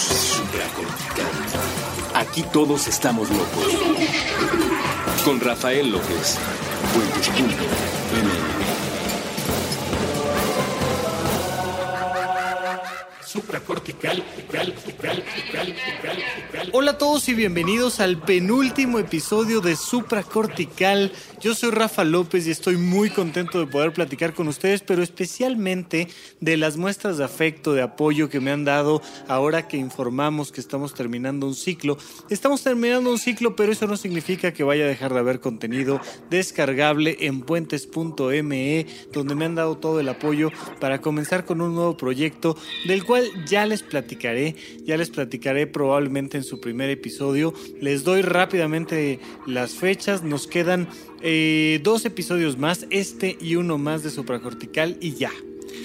supracortical. Aquí todos estamos locos. Con Rafael López. Supracortical, Hola a todos y bienvenidos al penúltimo episodio de Supracortical. Yo soy Rafa López y estoy muy contento de poder platicar con ustedes, pero especialmente de las muestras de afecto, de apoyo que me han dado ahora que informamos que estamos terminando un ciclo. Estamos terminando un ciclo, pero eso no significa que vaya a dejar de haber contenido descargable en puentes.me, donde me han dado todo el apoyo para comenzar con un nuevo proyecto del cual ya les platicaré, ya les platicaré probablemente en su primer episodio. Les doy rápidamente las fechas, nos quedan eh, dos episodios más, este y uno más de supracortical y ya.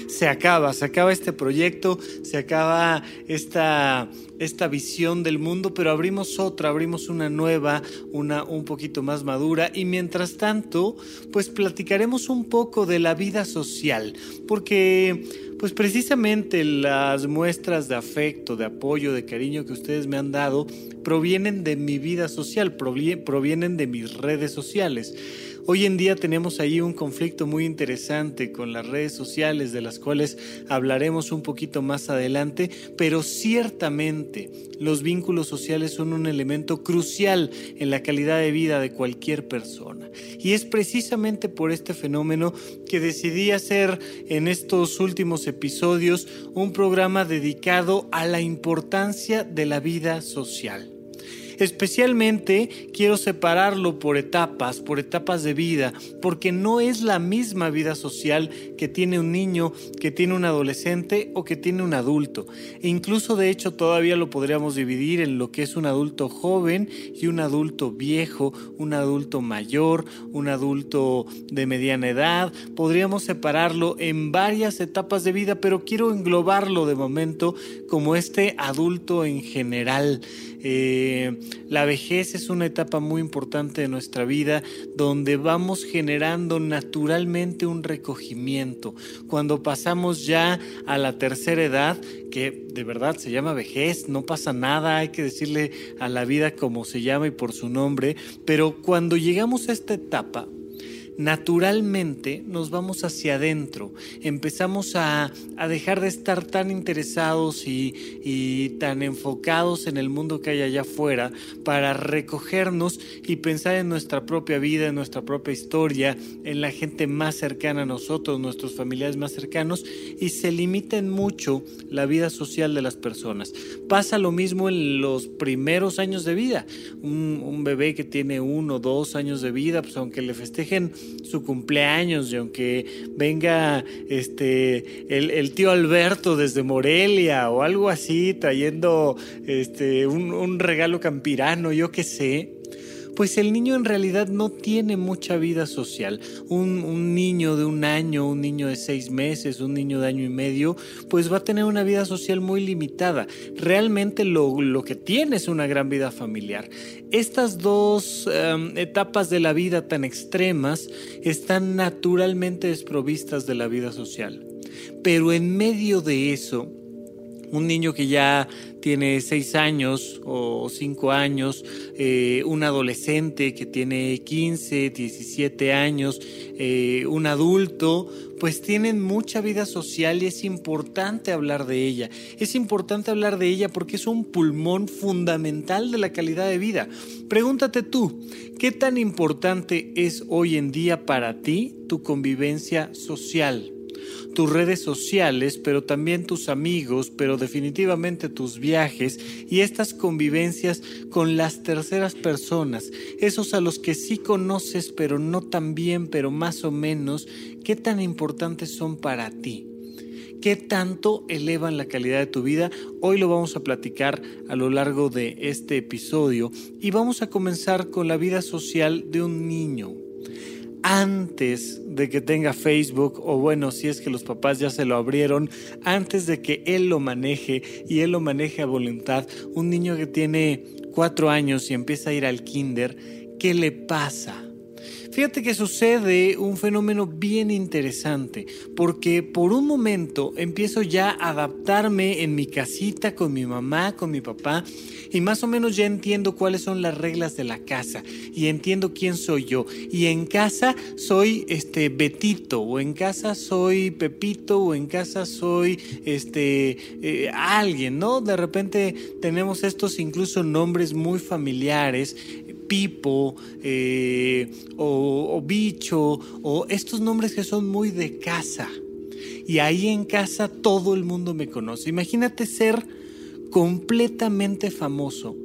Se acaba, se acaba este proyecto, se acaba esta, esta visión del mundo, pero abrimos otra, abrimos una nueva, una un poquito más madura y mientras tanto, pues platicaremos un poco de la vida social, porque pues precisamente las muestras de afecto, de apoyo, de cariño que ustedes me han dado provienen de mi vida social, provienen de mis redes sociales. Hoy en día tenemos ahí un conflicto muy interesante con las redes sociales de las cuales hablaremos un poquito más adelante, pero ciertamente los vínculos sociales son un elemento crucial en la calidad de vida de cualquier persona. Y es precisamente por este fenómeno que decidí hacer en estos últimos episodios un programa dedicado a la importancia de la vida social. Especialmente quiero separarlo por etapas, por etapas de vida, porque no es la misma vida social que tiene un niño, que tiene un adolescente o que tiene un adulto. E incluso de hecho todavía lo podríamos dividir en lo que es un adulto joven y un adulto viejo, un adulto mayor, un adulto de mediana edad. Podríamos separarlo en varias etapas de vida, pero quiero englobarlo de momento como este adulto en general. Eh, la vejez es una etapa muy importante de nuestra vida donde vamos generando naturalmente un recogimiento. Cuando pasamos ya a la tercera edad, que de verdad se llama vejez, no pasa nada, hay que decirle a la vida como se llama y por su nombre, pero cuando llegamos a esta etapa, naturalmente nos vamos hacia adentro, empezamos a, dejar de estar tan interesados y, y, tan enfocados en el mundo que hay allá afuera para recogernos y pensar en nuestra propia vida, en nuestra propia historia, en la gente más cercana a nosotros, nuestros familiares más cercanos y se limiten mucho la vida social de las personas. Pasa lo mismo en los primeros años de vida. Un, un bebé que tiene uno o dos años de vida, pues aunque le festejen su cumpleaños y aunque venga este el, tío Alberto desde Morelia o algo así trayendo este un, un regalo campirano, yo qué sé, pues el niño en realidad no tiene mucha vida social. Un, niño de un año, un niño de seis meses, un niño de año y medio, pues va a tener una vida social muy limitada. Realmente lo, que tiene es una gran vida familiar. Estas dos em, etapas de la vida tan extremas están naturalmente desprovistas de la vida social. Pero en medio de eso, un niño que ya tiene seis años o cinco años, eh, un adolescente que tiene 15, 17 años, eh, un adulto, pues tienen mucha vida social y es importante hablar de ella. Es importante hablar de ella porque es un pulmón fundamental de la calidad de vida. Pregúntate tú, ¿qué tan importante es hoy en día para ti tu convivencia social? Tus redes sociales, pero también tus amigos, pero definitivamente tus viajes y estas convivencias con las terceras personas, esos a los que sí conoces, pero no tan bien, pero más o menos, ¿qué tan importantes son para ti? ¿Qué tanto elevan la calidad de tu vida? Hoy lo vamos a platicar a lo largo de este episodio y vamos a comenzar con la vida social de un niño antes de que tenga Facebook, o bueno, si es que los papás ya se lo abrieron, antes de que él lo maneje y él lo maneje a voluntad, un niño que tiene cuatro años y empieza a ir al kinder, ¿qué le pasa? Fíjate que sucede un fenómeno bien interesante, porque por un momento empiezo ya a adaptarme en mi casita con mi mamá, con mi papá, y más o menos ya entiendo cuáles son las reglas de la casa y entiendo quién soy yo. Y en casa soy este Betito, o en casa soy Pepito, o en casa soy este eh, alguien, ¿no? De repente tenemos estos incluso nombres muy familiares Pipo eh, o, Bicho o estos nombres que son muy de casa. Y ahí en casa todo el mundo me conoce. Imagínate ser completamente famoso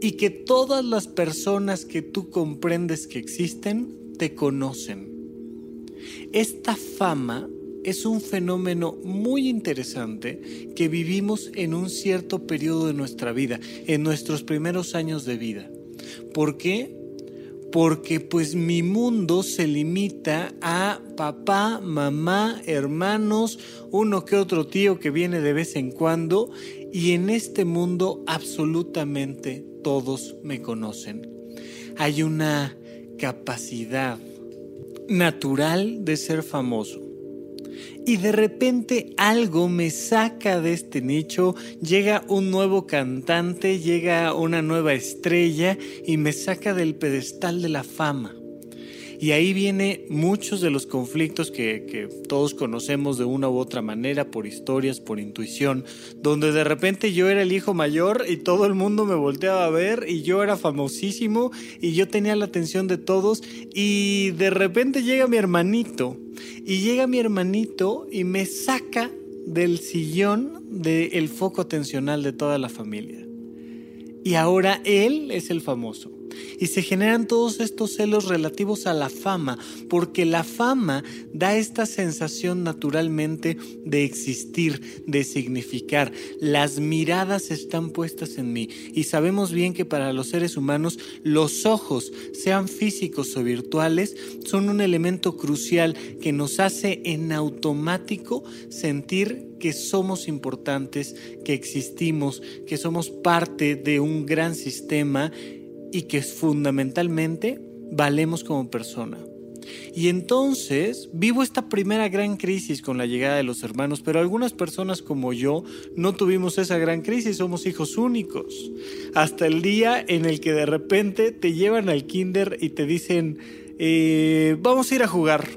y que todas las personas que tú comprendes que existen te conocen. Esta fama es un fenómeno muy interesante que vivimos en un cierto periodo de nuestra vida, en nuestros primeros años de vida. ¿Por qué? Porque pues mi mundo se limita a papá, mamá, hermanos, uno que otro tío que viene de vez en cuando y en este mundo absolutamente todos me conocen. Hay una capacidad natural de ser famoso y de repente algo me saca de este nicho, llega un nuevo cantante, llega una nueva estrella y me saca del pedestal de la fama. Y ahí viene muchos de los conflictos que, todos conocemos de una u otra manera, por historias, por intuición, donde de repente yo era el hijo mayor y todo el mundo me volteaba a ver y yo era famosísimo y yo tenía la atención de todos y de repente llega mi hermanito y llega mi hermanito y me saca del sillón del foco atencional de toda la familia. Y ahora él es el famoso y se generan todos estos celos relativos a la fama, porque la fama da esta sensación naturalmente de existir, de significar. Las miradas están puestas en mí y sabemos bien que para los seres humanos los ojos, sean físicos o virtuales, son un elemento crucial que nos hace en automático sentir que somos importantes, que existimos, que somos parte de un gran sistema y que fundamentalmente valemos como persona. Y entonces vivo esta primera gran crisis con la llegada de los hermanos, pero algunas personas como yo no tuvimos esa gran crisis, somos hijos únicos. Hasta el día en el que de repente te llevan al kinder y te dicen, eh, vamos a ir a jugar.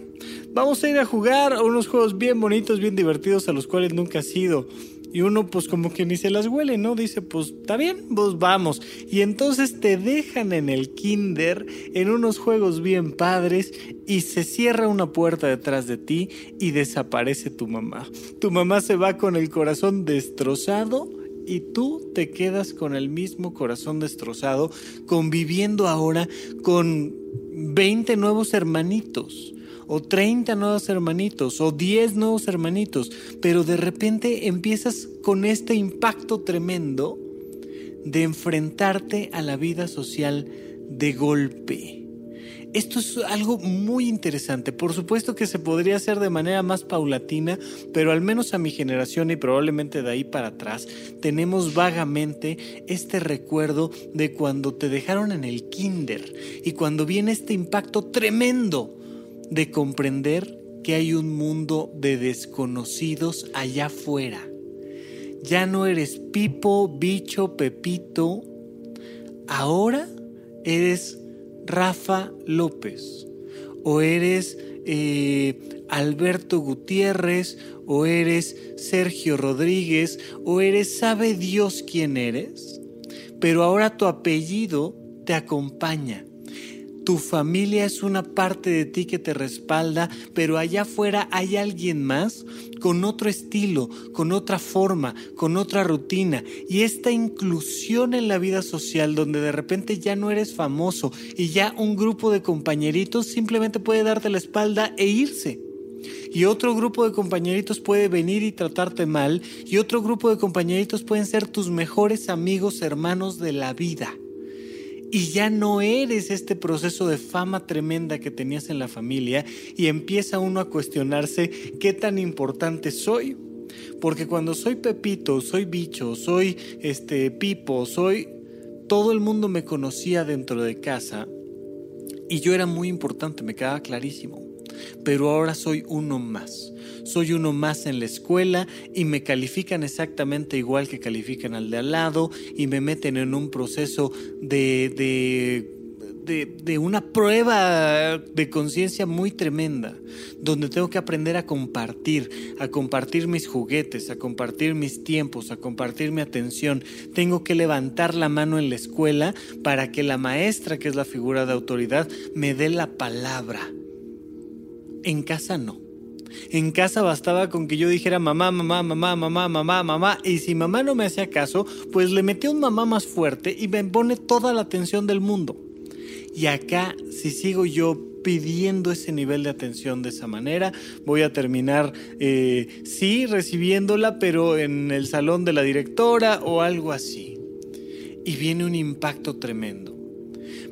Vamos a ir a jugar a unos juegos bien bonitos, bien divertidos a los cuales nunca has ido. Y uno pues como que ni se las huele, ¿no? Dice, pues está bien, pues vamos. Y entonces te dejan en el kinder, en unos juegos bien padres, y se cierra una puerta detrás de ti y desaparece tu mamá. Tu mamá se va con el corazón destrozado y tú te quedas con el mismo corazón destrozado, conviviendo ahora con 20 nuevos hermanitos o 30 nuevos hermanitos o 10 nuevos hermanitos, pero de repente empiezas con este impacto tremendo de enfrentarte a la vida social de golpe. Esto es algo muy interesante. Por supuesto que se podría hacer de manera más paulatina, pero al menos a mi generación y probablemente de ahí para atrás, tenemos vagamente este recuerdo de cuando te dejaron en el kinder y cuando viene este impacto tremendo de comprender que hay un mundo de desconocidos allá afuera. Ya no eres Pipo, Bicho, Pepito. Ahora eres Rafa López. O eres eh, Alberto Gutiérrez. O eres Sergio Rodríguez. O eres sabe Dios quién eres. Pero ahora tu apellido te acompaña tu familia es una parte de ti que te respalda, pero allá afuera hay alguien más con otro estilo, con otra forma, con otra rutina. Y esta inclusión en la vida social donde de repente ya no eres famoso y ya un grupo de compañeritos simplemente puede darte la espalda e irse. Y otro grupo de compañeritos puede venir y tratarte mal. Y otro grupo de compañeritos pueden ser tus mejores amigos, hermanos de la vida y ya no eres este proceso de fama tremenda que tenías en la familia y empieza uno a cuestionarse qué tan importante soy. Porque cuando soy Pepito, soy bicho, soy este Pipo, soy todo el mundo me conocía dentro de casa. Y yo era muy importante, me quedaba clarísimo. Pero ahora soy uno más. Soy uno más en la escuela y me califican exactamente igual que califican al de al lado y me meten en un proceso de, de de, una prueba de conciencia muy tremenda, donde tengo que aprender a compartir, a compartir mis juguetes, a compartir mis tiempos, a compartir mi atención. Tengo que levantar la mano en la escuela para que la maestra, que es la figura de autoridad, me dé la palabra. En casa no. En casa bastaba con que yo dijera mamá, mamá, mamá, mamá, mamá, mamá. Y si mamá no me hacía caso, pues le metí un mamá más fuerte y me pone toda la atención del mundo. Y acá, si sigo yo pidiendo ese nivel de atención de esa manera, voy a terminar, eh, sí, recibiéndola, pero en el salón de la directora o algo así. Y viene un impacto tremendo.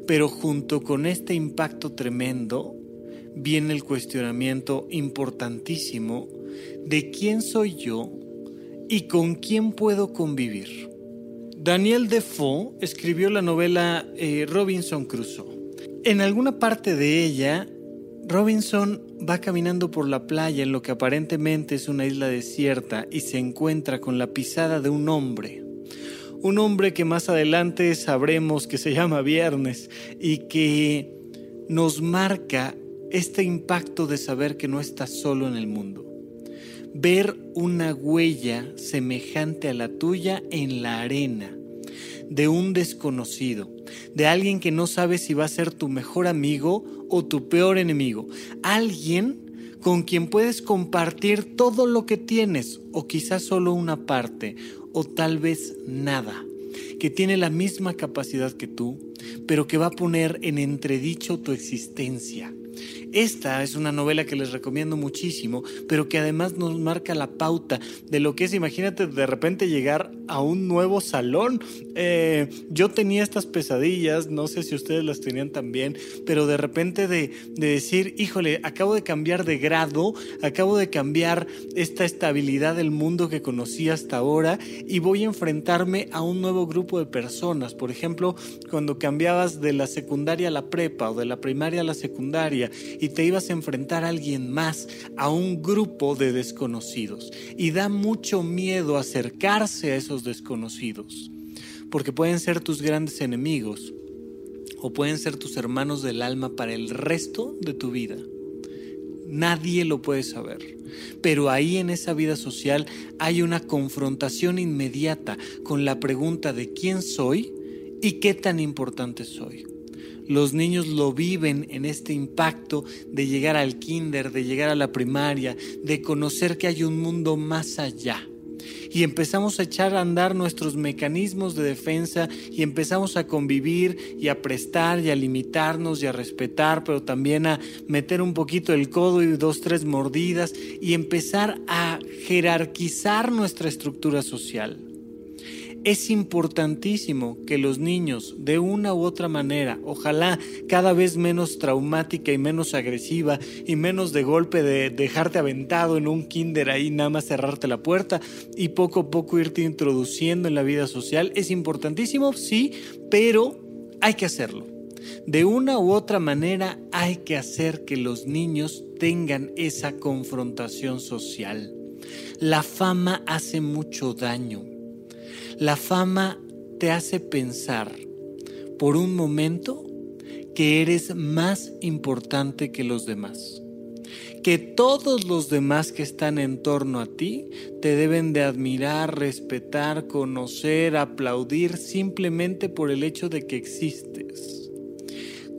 Pero junto con este impacto tremendo, viene el cuestionamiento importantísimo de quién soy yo y con quién puedo convivir. Daniel Defoe escribió la novela eh, Robinson Crusoe. En alguna parte de ella, Robinson va caminando por la playa en lo que aparentemente es una isla desierta y se encuentra con la pisada de un hombre. Un hombre que más adelante sabremos que se llama Viernes y que nos marca este impacto de saber que no estás solo en el mundo. Ver una huella semejante a la tuya en la arena de un desconocido, de alguien que no sabe si va a ser tu mejor amigo o tu peor enemigo, alguien con quien puedes compartir todo lo que tienes o quizás solo una parte o tal vez nada, que tiene la misma capacidad que tú, pero que va a poner en entredicho tu existencia esta es una novela que les recomiendo muchísimo, pero que además nos marca la pauta de lo que es, imagínate, de repente llegar a un nuevo salón. Eh, yo tenía estas pesadillas, no sé si ustedes las tenían también, pero de repente de, de decir, híjole, acabo de cambiar de grado, acabo de cambiar esta estabilidad del mundo que conocí hasta ahora y voy a enfrentarme a un nuevo grupo de personas. Por ejemplo, cuando cambiabas de la secundaria a la prepa o de la primaria a la secundaria y te ibas a enfrentar a alguien más, a un grupo de desconocidos. Y da mucho miedo acercarse a esos desconocidos, porque pueden ser tus grandes enemigos o pueden ser tus hermanos del alma para el resto de tu vida. Nadie lo puede saber. Pero ahí en esa vida social hay una confrontación inmediata con la pregunta de quién soy y qué tan importante soy. Los niños lo viven en este impacto de llegar al kinder, de llegar a la primaria, de conocer que hay un mundo más allá. Y empezamos a echar a andar nuestros mecanismos de defensa y empezamos a convivir y a prestar y a limitarnos y a respetar, pero también a meter un poquito el codo y dos, tres mordidas y empezar a jerarquizar nuestra estructura social. Es importantísimo que los niños, de una u otra manera, ojalá cada vez menos traumática y menos agresiva y menos de golpe de dejarte aventado en un kinder ahí, nada más cerrarte la puerta y poco a poco irte introduciendo en la vida social, es importantísimo, sí, pero hay que hacerlo. De una u otra manera hay que hacer que los niños tengan esa confrontación social. La fama hace mucho daño la fama te hace pensar por un momento que eres más importante que los demás. Que todos los demás que están en torno a ti te deben de admirar, respetar, conocer, aplaudir simplemente por el hecho de que existes.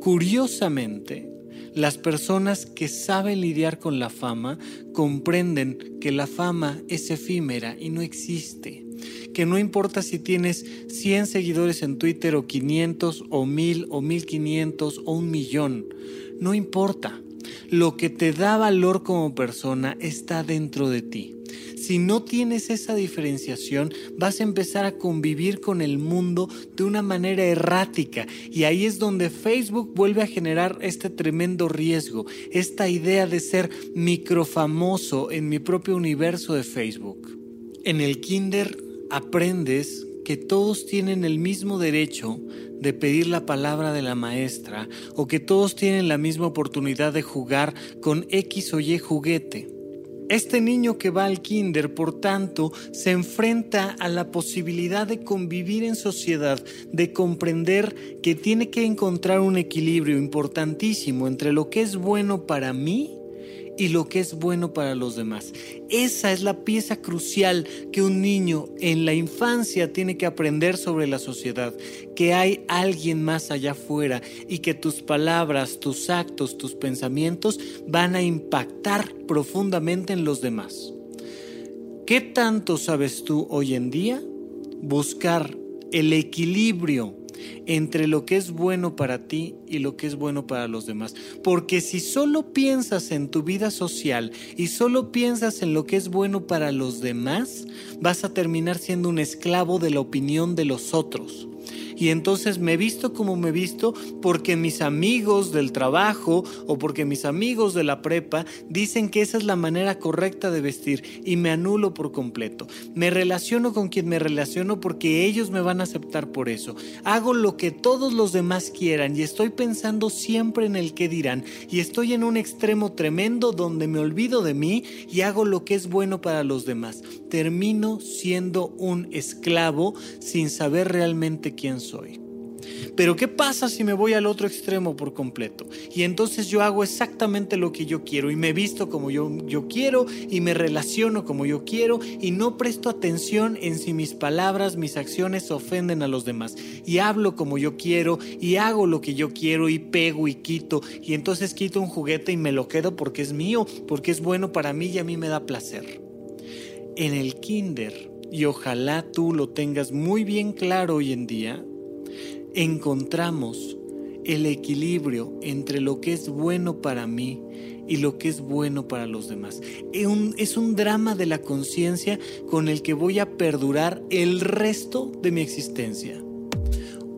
Curiosamente, las personas que saben lidiar con la fama comprenden que la fama es efímera y no existe que no importa si tienes 100 seguidores en Twitter o 500 o 1000 o 1500 o un millón, no importa. Lo que te da valor como persona está dentro de ti. Si no tienes esa diferenciación, vas a empezar a convivir con el mundo de una manera errática y ahí es donde Facebook vuelve a generar este tremendo riesgo, esta idea de ser microfamoso en mi propio universo de Facebook. En el kinder aprendes que todos tienen el mismo derecho de pedir la palabra de la maestra o que todos tienen la misma oportunidad de jugar con X o Y juguete. Este niño que va al kinder, por tanto, se enfrenta a la posibilidad de convivir en sociedad, de comprender que tiene que encontrar un equilibrio importantísimo entre lo que es bueno para mí y lo que es bueno para los demás. Esa es la pieza crucial que un niño en la infancia tiene que aprender sobre la sociedad, que hay alguien más allá afuera y que tus palabras, tus actos, tus pensamientos van a impactar profundamente en los demás. ¿Qué tanto sabes tú hoy en día buscar el equilibrio entre lo que es bueno para ti y lo que es bueno para los demás. Porque si solo piensas en tu vida social y solo piensas en lo que es bueno para los demás, vas a terminar siendo un esclavo de la opinión de los otros y entonces me visto como me visto porque mis amigos del trabajo o porque mis amigos de la prepa dicen que esa es la manera correcta de vestir y me anulo por completo. Me relaciono con quien me relaciono porque ellos me van a aceptar por eso. Hago lo que todos los demás quieran y estoy pensando siempre en el que dirán y estoy en un extremo tremendo donde me olvido de mí y hago lo que es bueno para los demás. Termino siendo un esclavo sin saber realmente quién soy. Pero ¿qué pasa si me voy al otro extremo por completo? Y entonces yo hago exactamente lo que yo quiero y me visto como yo, yo quiero y me relaciono como yo quiero y no presto atención en si mis palabras, mis acciones ofenden a los demás. Y hablo como yo quiero y hago lo que yo quiero y pego y quito y entonces quito un juguete y me lo quedo porque es mío, porque es bueno para mí y a mí me da placer. En el kinder, y ojalá tú lo tengas muy bien claro hoy en día, encontramos el equilibrio entre lo que es bueno para mí y lo que es bueno para los demás. Es un, drama de la conciencia con el que voy a perdurar el resto de mi existencia.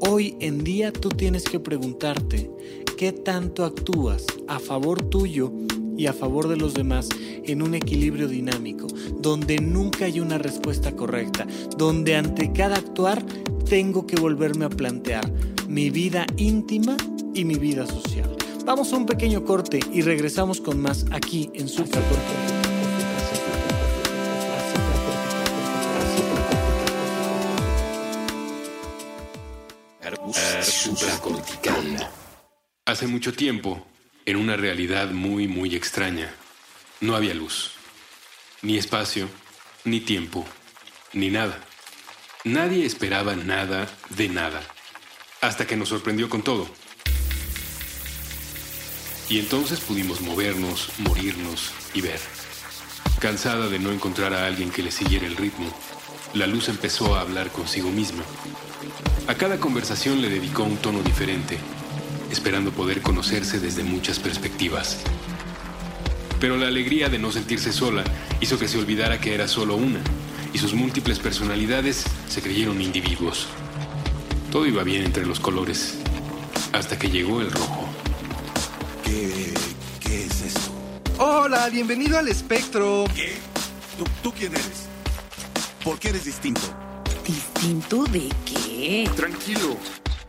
Hoy en día tú tienes que preguntarte qué tanto actúas a favor tuyo y a favor de los demás en un equilibrio dinámico, donde nunca hay una respuesta correcta, donde ante cada actuar tengo que volverme a plantear mi vida íntima y mi vida social. Vamos a un pequeño corte y regresamos con más aquí en Supracortical. Hace mucho tiempo, en una realidad muy, muy extraña, no había luz, ni espacio, ni tiempo, ni nada. Nadie esperaba nada de nada, hasta que nos sorprendió con todo. Y entonces pudimos movernos, morirnos y ver. Cansada de no encontrar a alguien que le siguiera el ritmo, la luz empezó a hablar consigo misma. A cada conversación le dedicó un tono diferente, esperando poder conocerse desde muchas perspectivas. Pero la alegría de no sentirse sola hizo que se olvidara que era solo una y sus múltiples personalidades se creyeron individuos. Todo iba bien entre los colores, hasta que llegó el rojo. ¿Qué, qué es esto? Hola, bienvenido al espectro. ¿Qué? ¿Tú, ¿Tú quién eres? ¿Por qué eres distinto? ¿Distinto de qué? Tranquilo,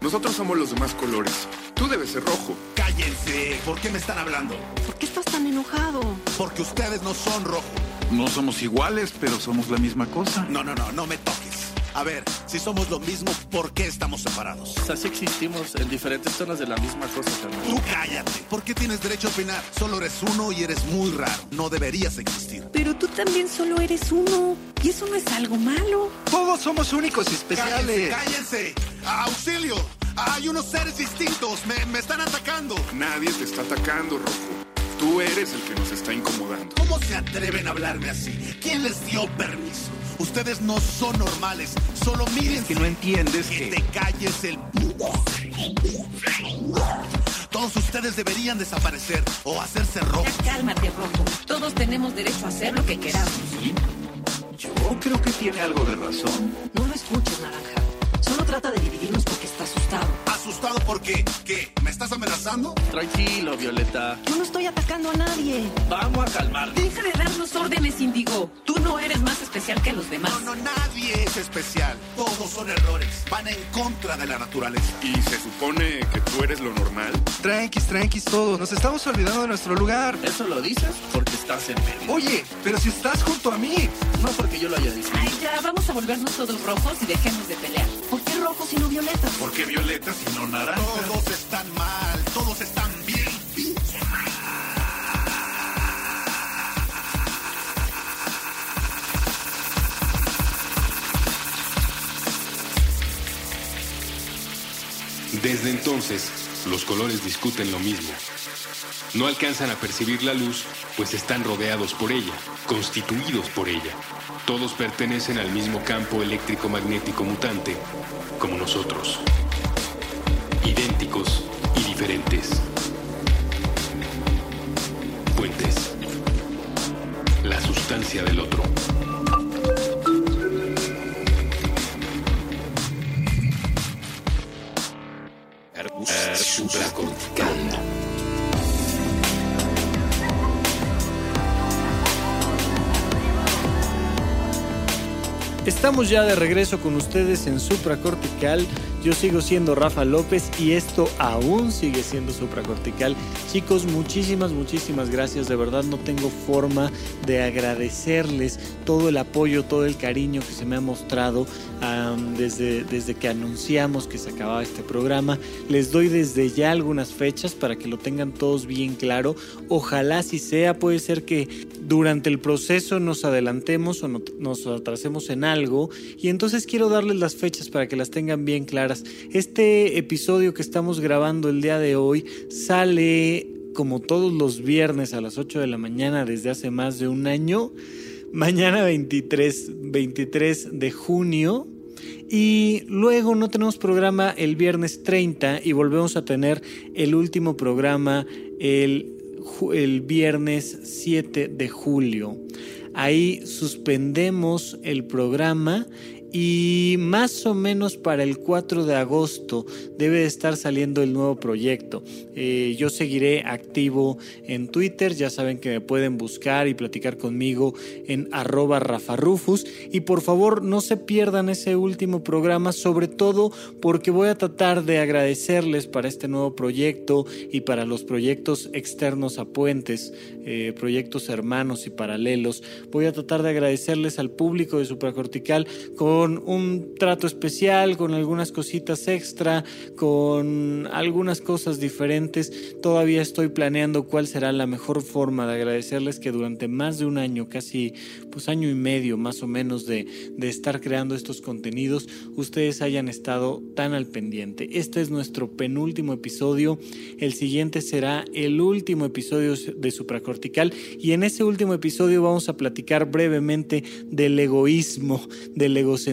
nosotros somos los demás colores. Tú debes ser rojo. ¡Cállense! ¿Por qué me están hablando? ¿Por qué estás tan enojado? Porque ustedes no son rojo. No somos iguales, pero somos la misma cosa. No, no, no, no me toques. A ver, si somos lo mismo, ¿por qué estamos separados? Así existimos en diferentes zonas de la misma cosa, carnal. Tú cállate. ¿Por qué tienes derecho a opinar? Solo eres uno y eres muy raro. No deberías existir. Pero tú también solo eres uno. Y eso no es algo malo. Todos somos únicos y especiales. ¡Cállense! ¡Cállense! ¡Auxilio! Hay unos seres distintos. Me, me están atacando. Nadie te está atacando, rojo. Tú eres el que nos está incomodando. ¿Cómo se atreven a hablarme así? ¿Quién les dio permiso? Ustedes no son normales. Solo miren. que no entiendes que que- te calles el. Todos ustedes deberían desaparecer o hacerse rojos. Ya cálmate, Rojo. Todos tenemos derecho a hacer lo que queramos. Yo creo que tiene algo de razón. No lo escuches, Naranja. Solo trata de dividirnos porque está asustado. Porque, ¿qué? ¿Me estás amenazando? Tranquilo, Violeta. Yo no estoy atacando a nadie. Vamos a calmar. Deja de darnos órdenes, Indigo. Tú no eres más especial que los demás. No, no, nadie es especial. Todos son errores. Van en contra de la naturaleza. ¿Y se supone que tú eres lo normal? Tranquis, tranquis todos. Nos estamos olvidando de nuestro lugar. Eso lo dices porque estás en medio. Oye, pero si estás junto a mí. No porque yo lo haya dicho. Ay, ya, vamos a volvernos todos rojos y dejemos de pelear. ¿Por qué rojos y no violetas? ¿Por qué violetas y no Todos están mal. Todos están bien. pinche mal. Desde entonces, los colores discuten lo mismo. No alcanzan a percibir la luz, pues están rodeados por ella, constituidos por ella. Todos pertenecen al mismo campo eléctrico magnético mutante, como nosotros. Idénticos y diferentes. Puentes. La sustancia del otro. Estamos ya de regreso con ustedes en Supracortical. Yo sigo siendo Rafa López y esto aún sigue siendo Supracortical. Chicos, muchísimas, muchísimas gracias. De verdad no tengo forma de agradecerles todo el apoyo, todo el cariño que se me ha mostrado desde, desde que anunciamos que se acababa este programa. Les doy desde ya algunas fechas para que lo tengan todos bien claro. Ojalá si sea, puede ser que durante el proceso nos adelantemos o no, nos atrasemos en algo. Y entonces quiero darles las fechas para que las tengan bien claras. Este episodio que estamos grabando el día de hoy sale como todos los viernes a las 8 de la mañana desde hace más de un año. Mañana 23, 23 de junio. Y luego no tenemos programa el viernes 30 y volvemos a tener el último programa el, el viernes 7 de julio. Ahí suspendemos el programa y más o menos para el 4 de agosto debe de estar saliendo el nuevo proyecto. Eh, yo seguiré activo en Twitter, ya saben que me pueden buscar y platicar conmigo en arroba rafarufus y por favor no se pierdan ese último programa, sobre todo porque voy a tratar de agradecerles para este nuevo proyecto y para los proyectos externos a puentes, eh, proyectos hermanos y paralelos. Voy a tratar de agradecerles al público de Supracortical con con un trato especial, con algunas cositas extra, con algunas cosas diferentes. Todavía estoy planeando cuál será la mejor forma de agradecerles que durante más de un año, casi pues año y medio más o menos de, de estar creando estos contenidos, ustedes hayan estado tan al pendiente. Este es nuestro penúltimo episodio. El siguiente será el último episodio de Supracortical y en ese último episodio vamos a platicar brevemente del egoísmo, del egocentrismo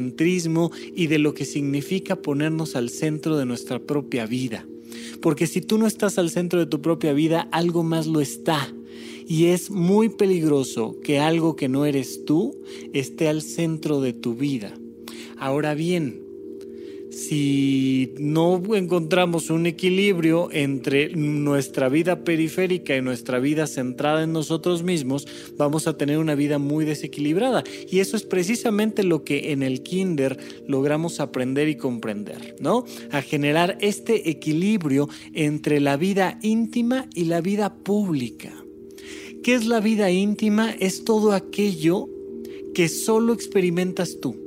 y de lo que significa ponernos al centro de nuestra propia vida. Porque si tú no estás al centro de tu propia vida, algo más lo está. Y es muy peligroso que algo que no eres tú esté al centro de tu vida. Ahora bien, si no encontramos un equilibrio entre nuestra vida periférica y nuestra vida centrada en nosotros mismos, vamos a tener una vida muy desequilibrada. Y eso es precisamente lo que en el kinder logramos aprender y comprender, ¿no? A generar este equilibrio entre la vida íntima y la vida pública. ¿Qué es la vida íntima? Es todo aquello que solo experimentas tú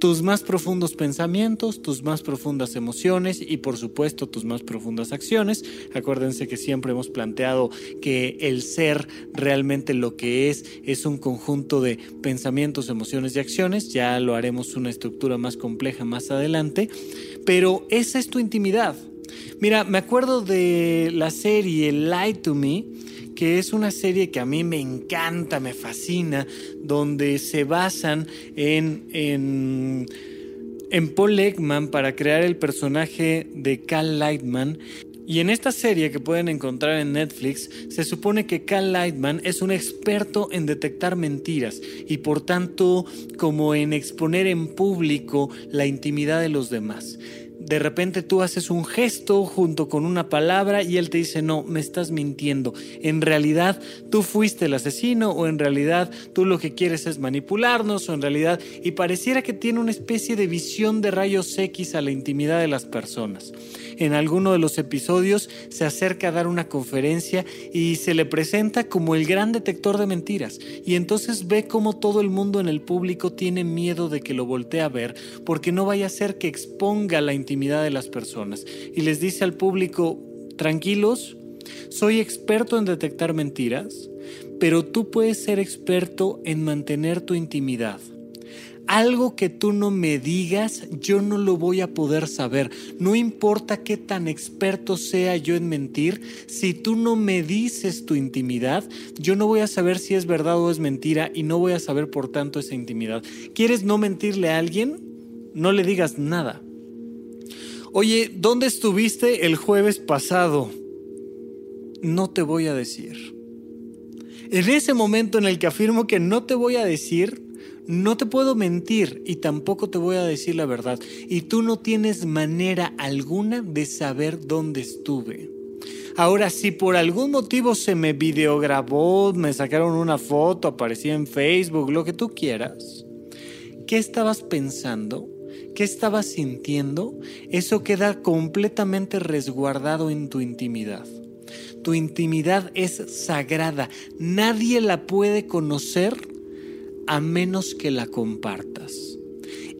tus más profundos pensamientos, tus más profundas emociones y por supuesto tus más profundas acciones. Acuérdense que siempre hemos planteado que el ser realmente lo que es es un conjunto de pensamientos, emociones y acciones. Ya lo haremos una estructura más compleja más adelante, pero esa es tu intimidad. Mira, me acuerdo de la serie Lie to Me que es una serie que a mí me encanta, me fascina, donde se basan en, en, en Paul Ekman para crear el personaje de Cal Lightman. Y en esta serie que pueden encontrar en Netflix, se supone que Cal Lightman es un experto en detectar mentiras y por tanto como en exponer en público la intimidad de los demás. De repente tú haces un gesto junto con una palabra y él te dice, no, me estás mintiendo. En realidad tú fuiste el asesino o en realidad tú lo que quieres es manipularnos o en realidad... Y pareciera que tiene una especie de visión de rayos X a la intimidad de las personas. En alguno de los episodios se acerca a dar una conferencia y se le presenta como el gran detector de mentiras. Y entonces ve cómo todo el mundo en el público tiene miedo de que lo voltee a ver porque no vaya a ser que exponga la intimidad de las personas y les dice al público, tranquilos, soy experto en detectar mentiras, pero tú puedes ser experto en mantener tu intimidad. Algo que tú no me digas, yo no lo voy a poder saber. No importa qué tan experto sea yo en mentir, si tú no me dices tu intimidad, yo no voy a saber si es verdad o es mentira y no voy a saber por tanto esa intimidad. ¿Quieres no mentirle a alguien? No le digas nada. Oye, ¿dónde estuviste el jueves pasado? No te voy a decir. En ese momento en el que afirmo que no te voy a decir, no te puedo mentir y tampoco te voy a decir la verdad. Y tú no tienes manera alguna de saber dónde estuve. Ahora, si por algún motivo se me videograbó, me sacaron una foto, aparecí en Facebook, lo que tú quieras, ¿qué estabas pensando? Qué estabas sintiendo, eso queda completamente resguardado en tu intimidad. Tu intimidad es sagrada, nadie la puede conocer a menos que la compartas.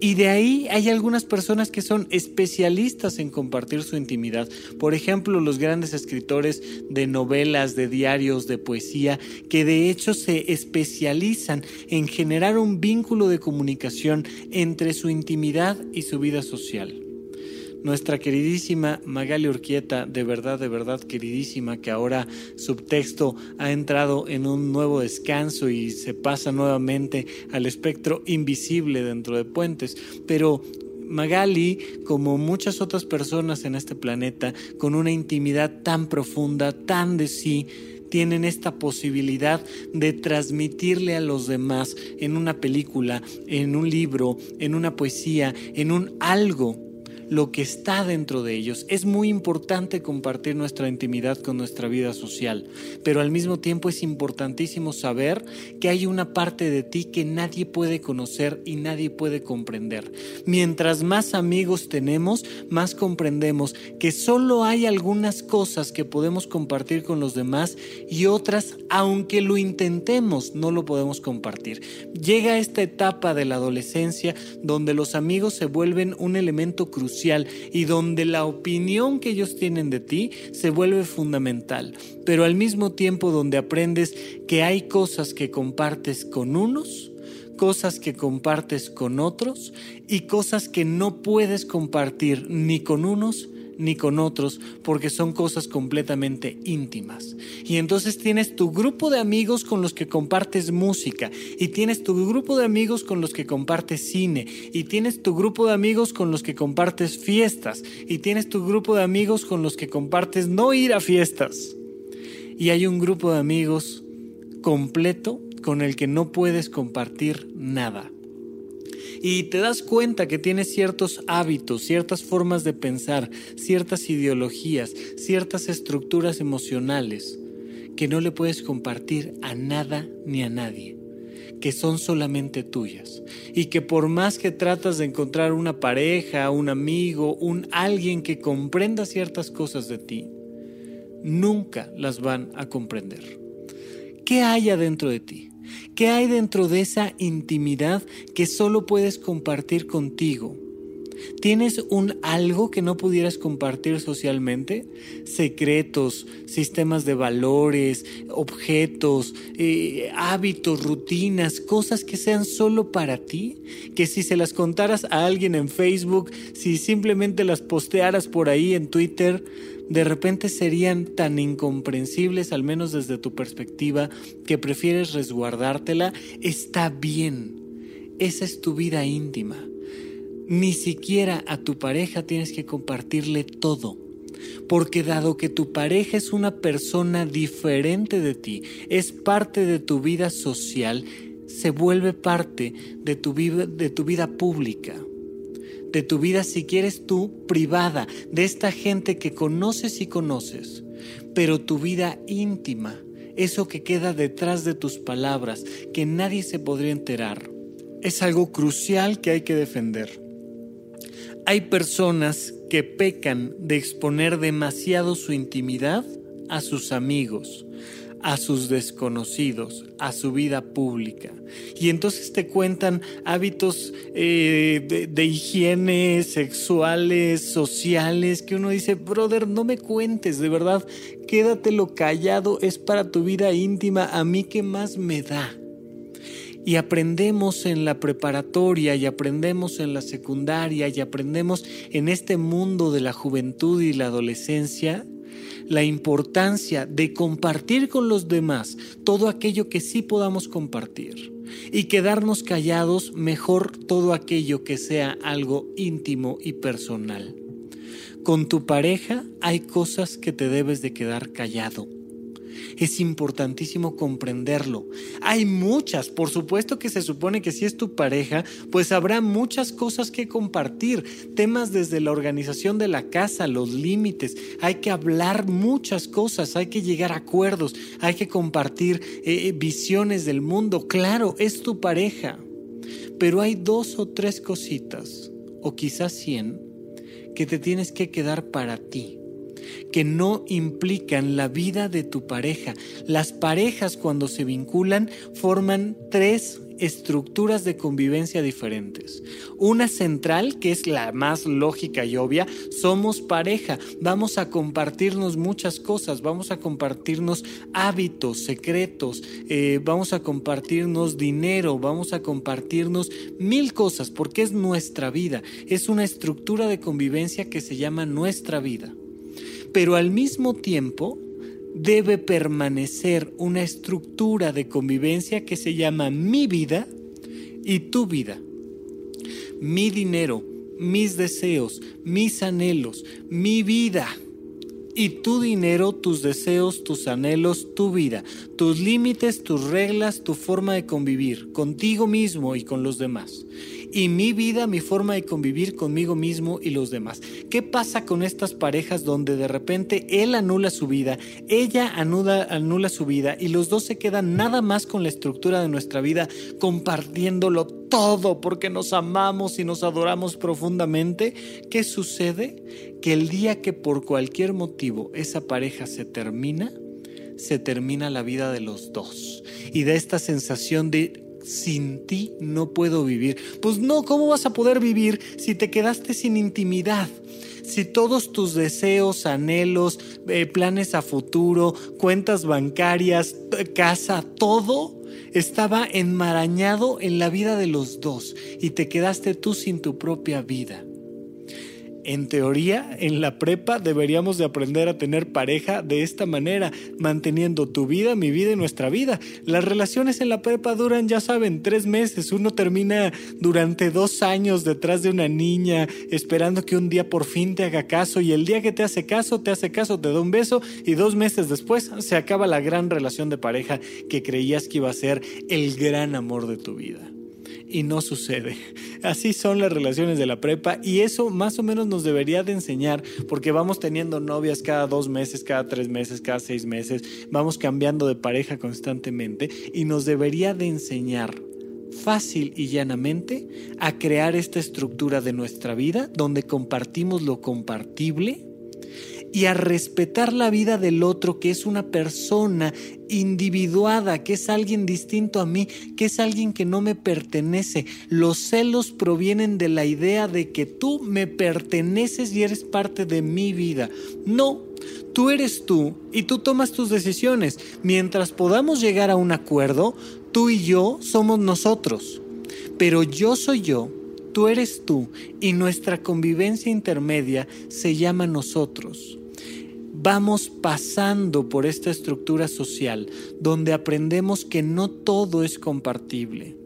Y de ahí hay algunas personas que son especialistas en compartir su intimidad. Por ejemplo, los grandes escritores de novelas, de diarios, de poesía, que de hecho se especializan en generar un vínculo de comunicación entre su intimidad y su vida social nuestra queridísima Magali Urquieta, de verdad, de verdad queridísima, que ahora subtexto ha entrado en un nuevo descanso y se pasa nuevamente al espectro invisible dentro de Puentes, pero Magali, como muchas otras personas en este planeta, con una intimidad tan profunda, tan de sí, tienen esta posibilidad de transmitirle a los demás en una película, en un libro, en una poesía, en un algo lo que está dentro de ellos. Es muy importante compartir nuestra intimidad con nuestra vida social, pero al mismo tiempo es importantísimo saber que hay una parte de ti que nadie puede conocer y nadie puede comprender. Mientras más amigos tenemos, más comprendemos que solo hay algunas cosas que podemos compartir con los demás y otras, aunque lo intentemos, no lo podemos compartir. Llega esta etapa de la adolescencia donde los amigos se vuelven un elemento crucial y donde la opinión que ellos tienen de ti se vuelve fundamental, pero al mismo tiempo donde aprendes que hay cosas que compartes con unos, cosas que compartes con otros y cosas que no puedes compartir ni con unos ni con otros porque son cosas completamente íntimas. Y entonces tienes tu grupo de amigos con los que compartes música y tienes tu grupo de amigos con los que compartes cine y tienes tu grupo de amigos con los que compartes fiestas y tienes tu grupo de amigos con los que compartes no ir a fiestas. Y hay un grupo de amigos completo con el que no puedes compartir nada y te das cuenta que tienes ciertos hábitos, ciertas formas de pensar, ciertas ideologías, ciertas estructuras emocionales que no le puedes compartir a nada ni a nadie que son solamente tuyas y que por más que tratas de encontrar una pareja, un amigo, un alguien que comprenda ciertas cosas de ti, nunca las van a comprender. ¿Qué hay adentro de ti? ¿Qué hay dentro de esa intimidad que solo puedes compartir contigo? ¿Tienes un algo que no pudieras compartir socialmente? Secretos, sistemas de valores, objetos, eh, hábitos, rutinas, cosas que sean solo para ti, que si se las contaras a alguien en Facebook, si simplemente las postearas por ahí en Twitter, de repente serían tan incomprensibles, al menos desde tu perspectiva, que prefieres resguardártela, está bien. Esa es tu vida íntima. Ni siquiera a tu pareja tienes que compartirle todo. Porque dado que tu pareja es una persona diferente de ti, es parte de tu vida social, se vuelve parte de tu, vida, de tu vida pública. De tu vida si quieres tú privada, de esta gente que conoces y conoces, pero tu vida íntima, eso que queda detrás de tus palabras, que nadie se podría enterar, es algo crucial que hay que defender. Hay personas que pecan de exponer demasiado su intimidad a sus amigos, a sus desconocidos, a su vida pública. Y entonces te cuentan hábitos eh, de, de, higiene sexuales, sociales, que uno dice, brother, no me cuentes, de verdad, quédatelo callado, es para tu vida íntima, a mí qué más me da. Y aprendemos en la preparatoria y aprendemos en la secundaria y aprendemos en este mundo de la juventud y la adolescencia la importancia de compartir con los demás todo aquello que sí podamos compartir y quedarnos callados mejor todo aquello que sea algo íntimo y personal. Con tu pareja hay cosas que te debes de quedar callado es importantísimo comprenderlo. Hay muchas, por supuesto que se supone que si es tu pareja, pues habrá muchas cosas que compartir, temas desde la organización de la casa, los límites, hay que hablar muchas cosas, hay que llegar a acuerdos, hay que compartir eh, eh, visiones del mundo, claro, es tu pareja, pero hay dos o tres cositas, o quizás cien, que te tienes que quedar para ti que no implican la vida de tu pareja. Las parejas cuando se vinculan forman tres estructuras de convivencia diferentes. Una central, que es la más lógica y obvia, somos pareja, vamos a compartirnos muchas cosas, vamos a compartirnos hábitos, secretos, eh, vamos a compartirnos dinero, vamos a compartirnos mil cosas, porque es nuestra vida, es una estructura de convivencia que se llama nuestra vida pero al mismo tiempo debe permanecer una estructura de convivencia que se llama mi vida y tu vida. Mi dinero, mis deseos, mis anhelos, mi vida. Y tu dinero, tus deseos, tus anhelos, tu vida, tus límites, tus reglas, tu forma de convivir contigo mismo y con los demás y mi vida, mi forma de convivir conmigo mismo y los demás. ¿Qué pasa con estas parejas donde de repente él anula su vida, ella anula, anula su vida y los dos se quedan nada más con la estructura de nuestra vida compartiéndolo todo porque nos amamos y nos adoramos profundamente? ¿Qué sucede? Que el día que por cualquier motivo esa pareja se termina, se termina la vida de los dos. Y de esta sensación de sin ti no puedo vivir. Pues no, ¿cómo vas a poder vivir si te quedaste sin intimidad? Si todos tus deseos, anhelos, eh, planes a futuro, cuentas bancarias, casa, todo estaba enmarañado en la vida de los dos y te quedaste tú sin tu propia vida. En teoría, en la prepa deberíamos de aprender a tener pareja de esta manera, manteniendo tu vida, mi vida y nuestra vida. Las relaciones en la prepa duran, ya saben, tres meses. Uno termina durante dos años detrás de una niña, esperando que un día por fin te haga caso y el día que te hace caso, te hace caso, te da un beso y dos meses después se acaba la gran relación de pareja que creías que iba a ser el gran amor de tu vida y no sucede. Así son las relaciones de la prepa y eso más o menos nos debería de enseñar porque vamos teniendo novias cada dos meses, cada tres meses, cada seis meses, vamos cambiando de pareja constantemente y nos debería de enseñar fácil y llanamente a crear esta estructura de nuestra vida donde compartimos lo compartible y a respetar la vida del otro, que es una persona individuada, que es alguien distinto a mí, que es alguien que no me pertenece. Los celos provienen de la idea de que tú me perteneces y eres parte de mi vida. No, tú eres tú y tú tomas tus decisiones. Mientras podamos llegar a un acuerdo, tú y yo somos nosotros. Pero yo soy yo tú eres tú y nuestra convivencia intermedia se llama nosotros vamos pasando por esta estructura social donde aprendemos que no todo es compartible,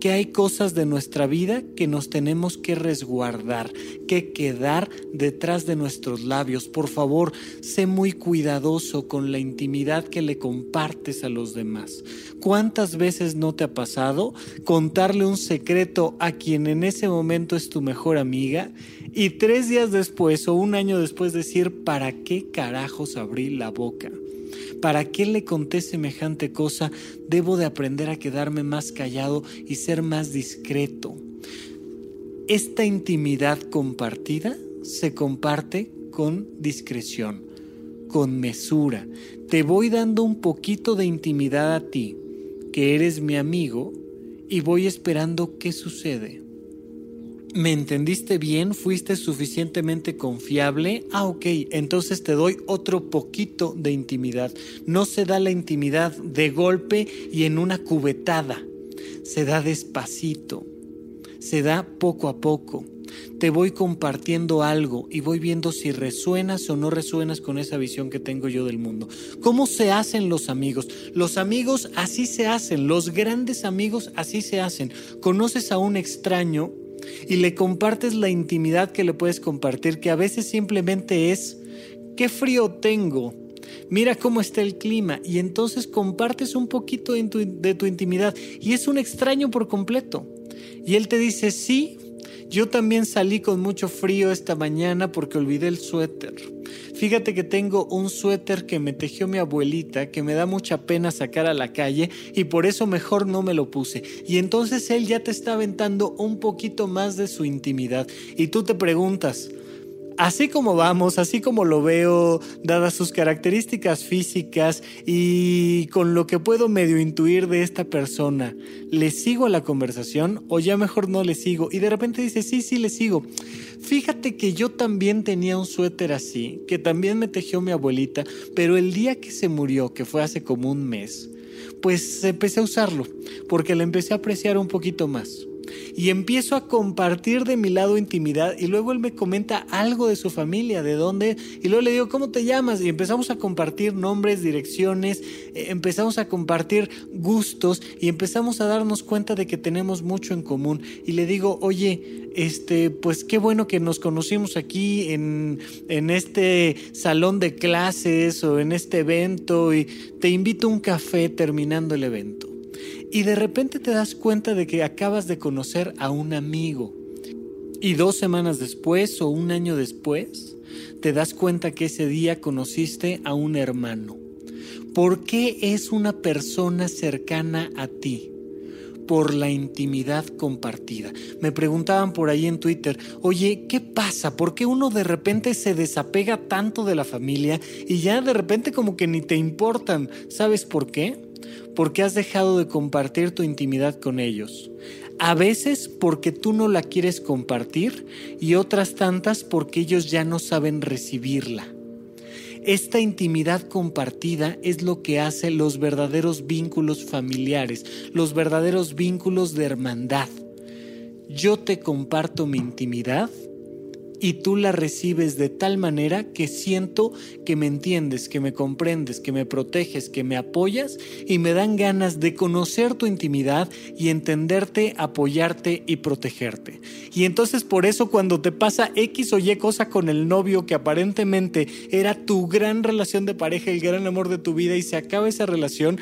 que hay cosas de nuestra vida que nos tenemos que resguardar, que quedar detrás de nuestros labios. Por favor, sé muy cuidadoso con la intimidad que le compartes a los demás. ¿Cuántas veces no te ha pasado contarle un secreto a quien en ese momento es tu mejor amiga y tres días después o un año después decir, ¿para qué carajos abrí la boca? ¿Para qué le conté semejante cosa? Debo de aprender a quedarme más callado y ser más discreto. Esta intimidad compartida se comparte con discreción, con mesura. Te voy dando un poquito de intimidad a ti, que eres mi amigo, y voy esperando qué sucede. ¿Me entendiste bien? ¿Fuiste suficientemente confiable? Ah, ok, entonces te doy otro poquito de intimidad. No se da la intimidad de golpe y en una cubetada. Se da despacito. Se da poco a poco. Te voy compartiendo algo y voy viendo si resuenas o no resuenas con esa visión que tengo yo del mundo. ¿Cómo se hacen los amigos? Los amigos así se hacen, los grandes amigos así se hacen. Conoces a un extraño y le compartes la intimidad que le puedes compartir, que a veces simplemente es, qué frío tengo, mira cómo está el clima, y entonces compartes un poquito de tu, intimidad, y es un extraño por completo. Y él te dice, sí, yo también salí con mucho frío esta mañana porque olvidé el suéter. Fíjate que tengo un suéter que me tejió mi abuelita, que me da mucha pena sacar a la calle y por eso mejor no me lo puse. Y entonces él ya te está aventando un poquito más de su intimidad. Y tú te preguntas, así como vamos, así como lo veo, dadas sus características físicas y con lo que puedo medio intuir de esta persona, ¿le sigo a la conversación o ya mejor no le sigo? Y de repente dice, sí, sí, le sigo. Fíjate que yo también tenía un suéter así, que también me tejió mi abuelita, pero el día que se murió, que fue hace como un mes, pues empecé a usarlo, porque le empecé a apreciar un poquito más y empiezo a compartir de mi lado intimidad y luego él me comenta algo de su familia, de dónde, y luego le digo, ¿cómo te llamas? Y empezamos a compartir nombres, direcciones, eh, empezamos a compartir gustos y empezamos a darnos cuenta de que tenemos mucho en común. Y le digo, oye, este, pues qué bueno que nos conocimos aquí en, en este salón de clases o en este evento y te invito a un café terminando el evento y de repente te das cuenta de que acabas de conocer a un amigo. Y dos semanas después o un año después, te das cuenta que ese día conociste a un hermano. ¿Por qué es una persona cercana a ti? Por la intimidad compartida. Me preguntaban por ahí en Twitter, oye, ¿qué pasa? ¿Por qué uno de repente se desapega tanto de la familia y ya de repente como que ni te importan? ¿Sabes por qué? Porque has dejado de compartir tu intimidad con ellos. A veces porque tú no la quieres compartir y otras tantas porque ellos ya no saben recibirla. Esta intimidad compartida es lo que hace los verdaderos vínculos familiares, los verdaderos vínculos de hermandad. Yo te comparto mi intimidad y tú la recibes de tal manera que siento que me entiendes, que me comprendes, que me proteges, que me apoyas y me dan ganas de conocer tu intimidad y entenderte, apoyarte y protegerte. Y entonces por eso cuando te pasa X o Y cosa con el novio que aparentemente era tu gran relación de pareja, el gran amor de tu vida y se acaba esa relación,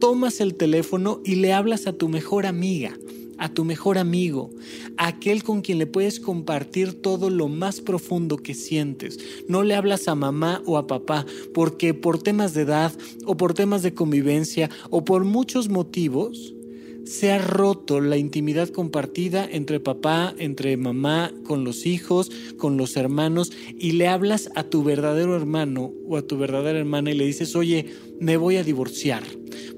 tomas el teléfono y le hablas a tu mejor amiga a tu mejor amigo, a aquel con quien le puedes compartir todo lo más profundo que sientes. No le hablas a mamá o a papá porque por temas de edad o por temas de convivencia o por muchos motivos se ha roto la intimidad compartida entre papá, entre mamá, con los hijos, con los hermanos, y le hablas a tu verdadero hermano o a tu verdadera hermana y le dices, oye, me voy a divorciar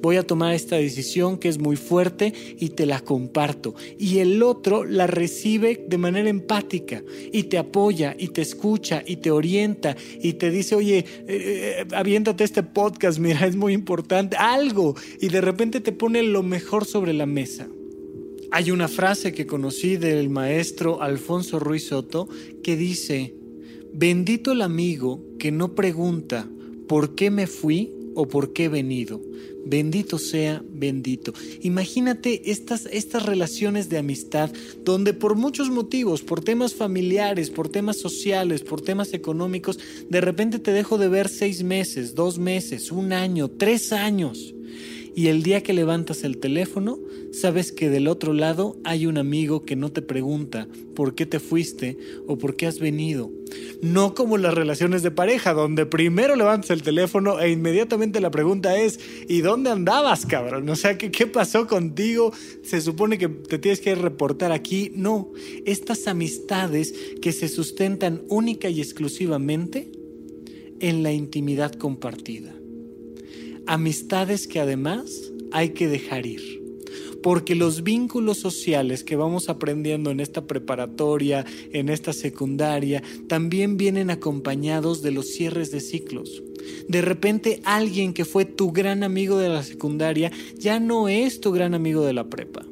voy a tomar esta decisión que es muy fuerte y te la comparto. Y el otro la recibe de manera empática y te apoya y te escucha y te orienta y te dice, oye, eh, eh, este podcast, mira, es muy importante, algo. Y de repente te pone lo mejor sobre la mesa. Hay una frase que conocí del maestro Alfonso Ruiz Soto que dice, bendito el amigo que no pregunta por qué me fui o por qué he venido. Bendito sea, bendito. Imagínate estas, estas relaciones de amistad donde por muchos motivos, por temas familiares, por temas sociales, por temas económicos, de repente te dejo de ver seis meses, dos meses, un año, tres años. Y el día que levantas el teléfono, sabes que del otro lado hay un amigo que no te pregunta por qué te fuiste o por qué has venido. No como las relaciones de pareja, donde primero levantas el teléfono e inmediatamente la pregunta es, ¿y dónde andabas, cabrón? O sea, ¿qué, qué pasó contigo? Se supone que te tienes que reportar aquí. No, estas amistades que se sustentan única y exclusivamente en la intimidad compartida amistades que además hay que dejar ir. Porque los vínculos sociales que vamos aprendiendo en esta preparatoria, en esta secundaria, también vienen acompañados de los cierres de ciclos. De repente alguien que fue tu gran amigo de la secundaria ya no es tu gran amigo de la prepa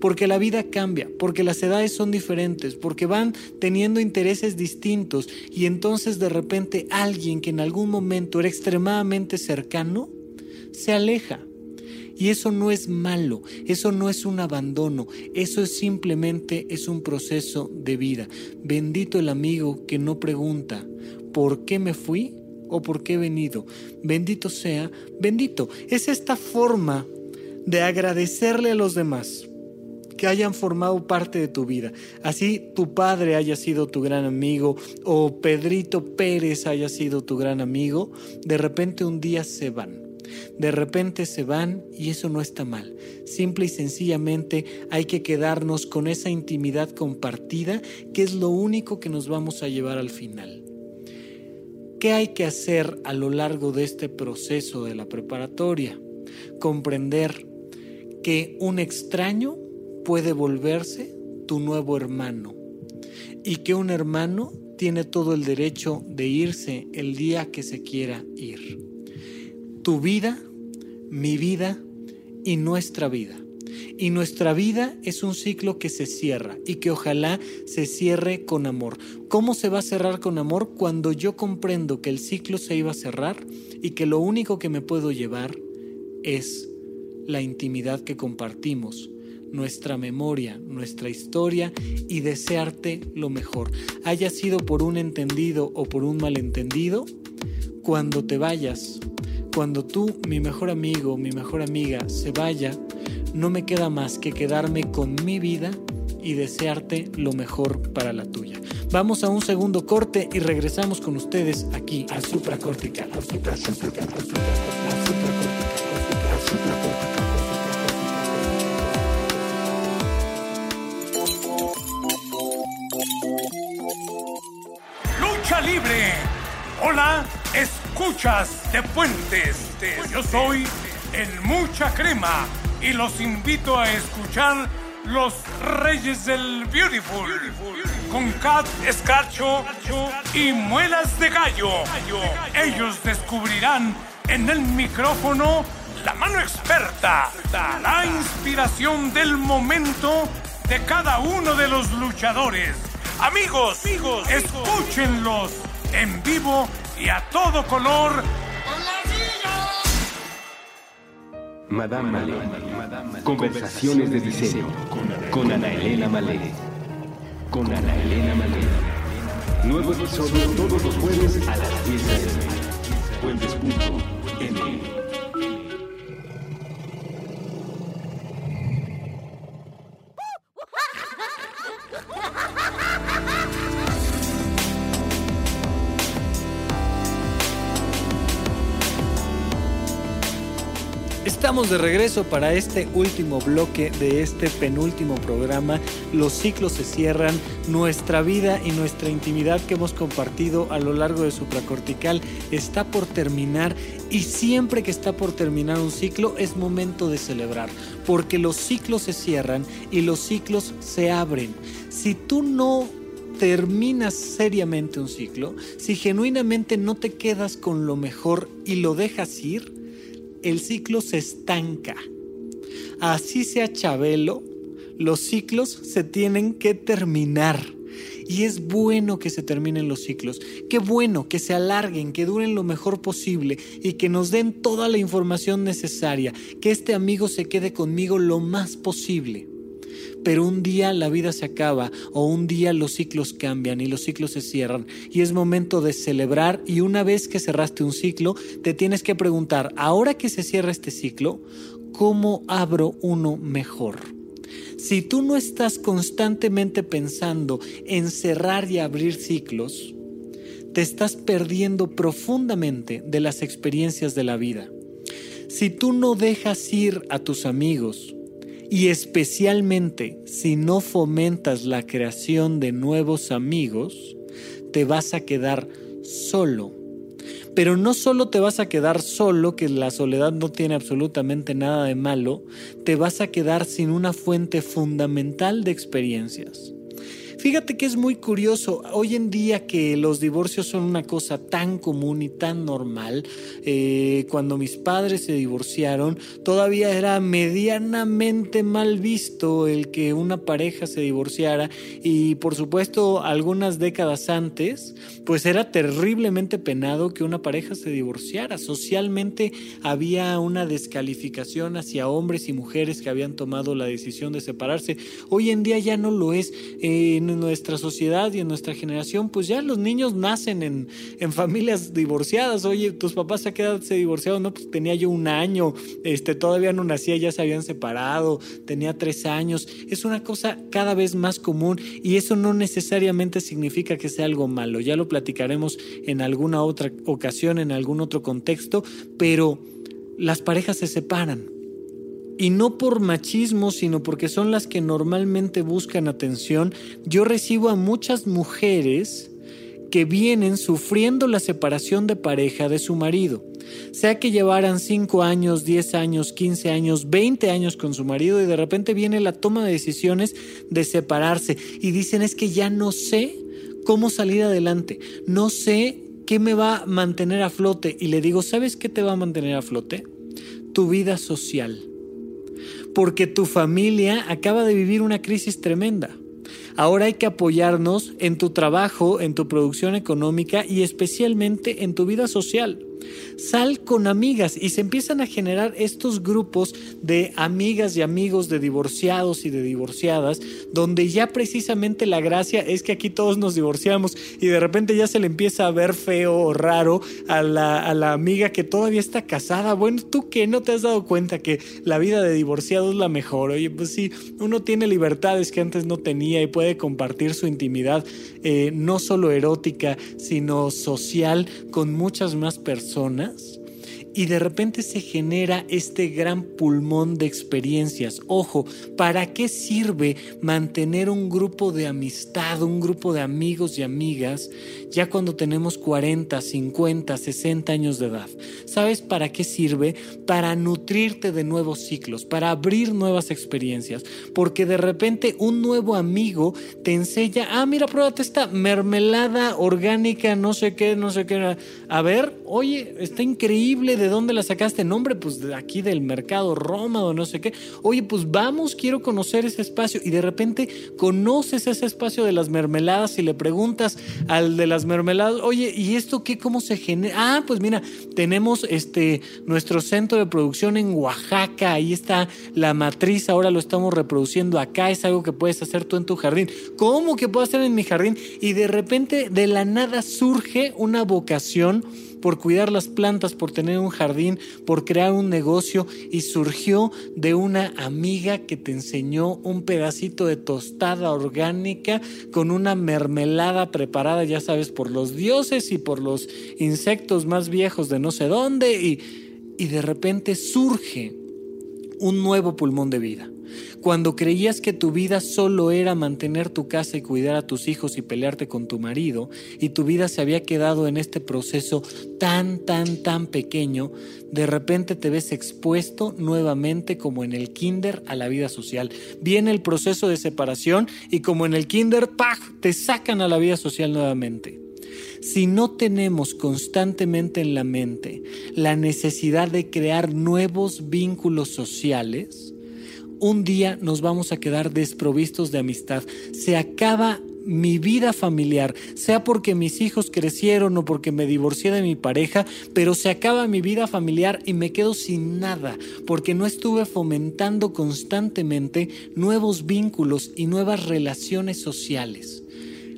porque la vida cambia, porque las edades son diferentes, porque van teniendo intereses distintos y entonces de repente alguien que en algún momento era extremadamente cercano se aleja. Y eso no es malo, eso no es un abandono, eso es simplemente es un proceso de vida. Bendito el amigo que no pregunta, ¿por qué me fui o por qué he venido? Bendito sea, bendito. Es esta forma de agradecerle a los demás que hayan formado parte de tu vida. Así tu padre haya sido tu gran amigo o Pedrito Pérez haya sido tu gran amigo, de repente un día se van de repente se van y eso no está mal. Simple y sencillamente hay que quedarnos con esa intimidad compartida que es lo único que nos vamos a llevar al final. ¿Qué hay que hacer a lo largo de este proceso de la preparatoria? Comprender que un extraño puede volverse tu nuevo hermano y que un hermano tiene todo el derecho de irse el día que se quiera ir tu vida, mi vida y nuestra vida. Y nuestra vida es un ciclo que se cierra y que ojalá se cierre con amor. ¿Cómo se va a cerrar con amor? Cuando yo comprendo que el ciclo se iba a cerrar y que lo único que me puedo llevar es la intimidad que compartimos, nuestra memoria, nuestra historia y desearte lo mejor. Haya sido por un entendido o por un malentendido, cuando te vayas, cuando tú, mi mejor amigo, mi mejor amiga, se vaya, no me queda más que quedarme con mi vida y desearte lo mejor para la tuya. Vamos a un segundo corte y regresamos con ustedes aquí a Supracortical. Escuchas de Puentes. Yo soy el Mucha Crema y los invito a escuchar Los Reyes del Beautiful con Cat Escarcho y Muelas de Gallo. Ellos descubrirán en el micrófono la mano experta, la inspiración del momento de cada uno de los luchadores. Amigos, amigos, escúchenlos en vivo y a todo color. Madame Malé. Conversaciones de diseño con Ana Elena Malé. Con Ana Elena Malé. Nuevo episodio todos los jueves a las 10 a.m. Puentes.m. Estamos de regreso para este último bloque de este penúltimo programa. Los ciclos se cierran, nuestra vida y nuestra intimidad que hemos compartido a lo largo de supracortical está por terminar y siempre que está por terminar un ciclo es momento de celebrar, porque los ciclos se cierran y los ciclos se abren. Si tú no terminas seriamente un ciclo, si genuinamente no te quedas con lo mejor y lo dejas ir, el ciclo se estanca. Así sea Chabelo, los ciclos se tienen que terminar. Y es bueno que se terminen los ciclos. Qué bueno que se alarguen, que duren lo mejor posible y que nos den toda la información necesaria. Que este amigo se quede conmigo lo más posible. Pero un día la vida se acaba o un día los ciclos cambian y los ciclos se cierran y es momento de celebrar y una vez que cerraste un ciclo te tienes que preguntar, ahora que se cierra este ciclo, ¿cómo abro uno mejor? Si tú no estás constantemente pensando en cerrar y abrir ciclos, te estás perdiendo profundamente de las experiencias de la vida. Si tú no dejas ir a tus amigos, y especialmente si no fomentas la creación de nuevos amigos, te vas a quedar solo. Pero no solo te vas a quedar solo, que la soledad no tiene absolutamente nada de malo, te vas a quedar sin una fuente fundamental de experiencias. Fíjate que es muy curioso, hoy en día que los divorcios son una cosa tan común y tan normal, eh, cuando mis padres se divorciaron, todavía era medianamente mal visto el que una pareja se divorciara y por supuesto algunas décadas antes, pues era terriblemente penado que una pareja se divorciara. Socialmente había una descalificación hacia hombres y mujeres que habían tomado la decisión de separarse. Hoy en día ya no lo es. Eh, en nuestra sociedad y en nuestra generación, pues ya los niños nacen en, en familias divorciadas. Oye, tus papás a qué edad se divorciaron? No, pues tenía yo un año, este, todavía no nacía, ya se habían separado, tenía tres años. Es una cosa cada vez más común y eso no necesariamente significa que sea algo malo. Ya lo platicaremos en alguna otra ocasión, en algún otro contexto, pero las parejas se separan y no por machismo, sino porque son las que normalmente buscan atención, yo recibo a muchas mujeres que vienen sufriendo la separación de pareja de su marido. Sea que llevaran 5 años, 10 años, 15 años, 20 años con su marido y de repente viene la toma de decisiones de separarse y dicen es que ya no sé cómo salir adelante, no sé qué me va a mantener a flote y le digo, ¿sabes qué te va a mantener a flote? Tu vida social porque tu familia acaba de vivir una crisis tremenda. Ahora hay que apoyarnos en tu trabajo, en tu producción económica y especialmente en tu vida social sal con amigas y se empiezan a generar estos grupos de amigas y amigos de divorciados y de divorciadas, donde ya precisamente la gracia es que aquí todos nos divorciamos y de repente ya se le empieza a ver feo o raro a la, a la amiga que todavía está casada. Bueno, tú que no te has dado cuenta que la vida de divorciado es la mejor. Oye, pues sí, uno tiene libertades que antes no tenía y puede compartir su intimidad, eh, no solo erótica, sino social con muchas más personas personas y de repente se genera este gran pulmón de experiencias. Ojo, ¿para qué sirve mantener un grupo de amistad, un grupo de amigos y amigas ya cuando tenemos 40, 50, 60 años de edad? ¿Sabes para qué sirve? Para nutrirte de nuevos ciclos, para abrir nuevas experiencias, porque de repente un nuevo amigo te enseña, ah, mira, pruébate esta mermelada orgánica, no sé qué, no sé qué. A ver, oye, está increíble ¿de dónde la sacaste? Nombre, pues de aquí del mercado Roma o no sé qué. Oye, pues vamos, quiero conocer ese espacio. Y de repente conoces ese espacio de las mermeladas y le preguntas al de las mermeladas, oye, ¿y esto qué? ¿Cómo se genera? Ah, pues mira, tenemos este nuestro centro de producción en Oaxaca. Ahí está la matriz, ahora lo estamos reproduciendo acá. Es algo que puedes hacer tú en tu jardín. ¿Cómo que puedo hacer en mi jardín? Y de repente de la nada surge una vocación por cuidar las plantas, por tener un jardín, por crear un negocio y surgió de una amiga que te enseñó un pedacito de tostada orgánica con una mermelada preparada, ya sabes, por los dioses y por los insectos más viejos de no sé dónde y, y de repente surge un nuevo pulmón de vida. Cuando creías que tu vida solo era mantener tu casa y cuidar a tus hijos y pelearte con tu marido, y tu vida se había quedado en este proceso tan, tan, tan pequeño, de repente te ves expuesto nuevamente como en el kinder a la vida social. Viene el proceso de separación y como en el kinder, ¡pah!, te sacan a la vida social nuevamente si no tenemos constantemente en la mente la necesidad de crear nuevos vínculos sociales, un día nos vamos a quedar desprovistos de amistad. Se acaba mi vida familiar, sea porque mis hijos crecieron o porque me divorcié de mi pareja, pero se acaba mi vida familiar y me quedo sin nada, porque no estuve fomentando constantemente nuevos vínculos y nuevas relaciones sociales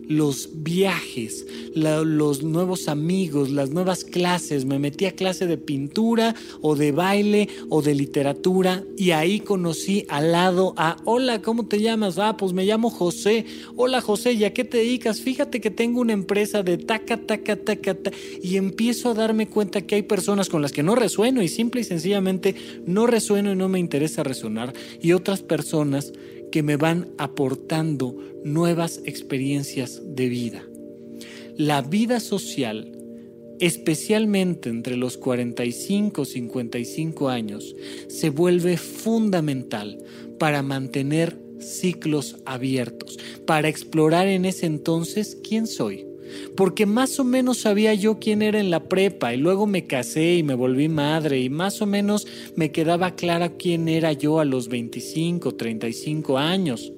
los viajes, los nuevos amigos, las nuevas clases. Me metí a clase de pintura o de baile o de literatura y ahí conocí al lado a, hola, ¿cómo te llamas? Ah, pues me llamo José. Hola José, ¿y a qué te dedicas? Fíjate que tengo una empresa de taca, taca, taca, taca. Y empiezo a darme cuenta que hay personas con las que no resueno y simple y sencillamente no resueno y no me interesa resonar. Y otras personas que me van aportando nuevas experiencias de vida. La vida social, especialmente entre los 45 y 55 años, se vuelve fundamental para mantener ciclos abiertos, para explorar en ese entonces quién soy, porque más o menos sabía yo quién era en la prepa y luego me casé y me volví madre y más o menos me quedaba clara quién era yo a los 25, 35 años.